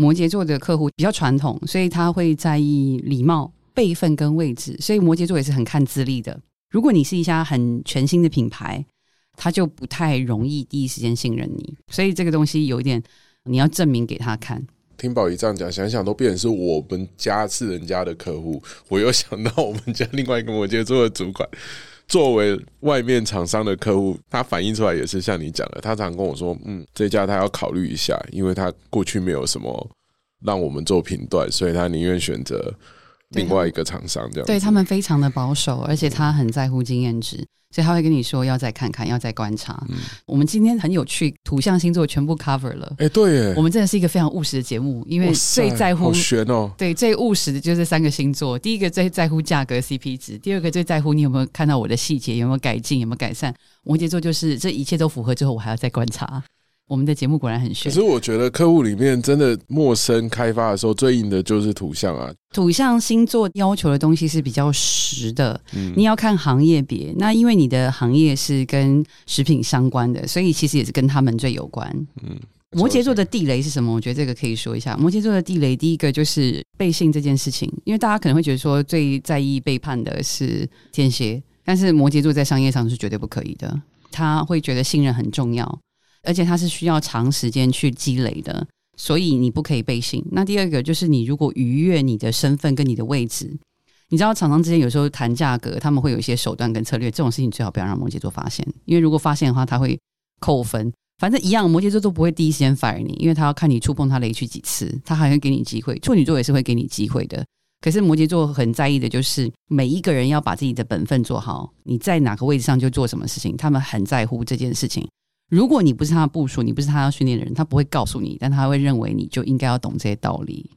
摩羯座的客户比较传统，所以他会在意礼貌、辈分跟位置，所以摩羯座也是很看资历的。如果你是一家很全新的品牌，他就不太容易第一时间信任你，所以这个东西有一点你要证明给他看。听宝仪这样讲，想想都变成是我们家是人家的客户，我又想到我们家另外一个摩羯座的主管。作为外面厂商的客户，他反映出来也是像你讲的，他常跟我说：“嗯，这家他要考虑一下，因为他过去没有什么让我们做评断，所以他宁愿选择另外一个厂商。”这样对他们非常的保守，而且他很在乎经验值。所以他会跟你说要再看看，要再观察。我们今天很有趣，土象星座全部 cover 了。哎，对，我们真的是一个非常务实的节目，因为最在乎悬哦。对，最务实的就是三个星座。第一个最在乎价格 CP 值，第二个最在乎你有没有看到我的细节，有没有改进，有没有改善。摩羯座就是这一切都符合之后，我还要再观察。我们的节目果然很炫。可是我觉得客户里面真的陌生开发的时候，最硬的就是土象啊。土象星座要求的东西是比较实的，嗯，你要看行业别。那因为你的行业是跟食品相关的，所以其实也是跟他们最有关。嗯，摩羯座的地雷是什么？我觉得这个可以说一下。摩羯座的地雷，第一个就是背信这件事情，因为大家可能会觉得说最在意背叛的是天蝎，但是摩羯座在商业上是绝对不可以的。他会觉得信任很重要。而且它是需要长时间去积累的，所以你不可以背信。那第二个就是你如果逾越你的身份跟你的位置，你知道厂商之间有时候谈价格，他们会有一些手段跟策略，这种事情最好不要让摩羯座发现，因为如果发现的话，他会扣分。反正一样，摩羯座都不会第一时间 fire 你，因为他要看你触碰他雷区几次，他还会给你机会。处女座也是会给你机会的，可是摩羯座很在意的就是每一个人要把自己的本分做好，你在哪个位置上就做什么事情，他们很在乎这件事情。如果你不是他的部署，你不是他要训练的人，他不会告诉你，但他会认为你就应该要懂这些道理。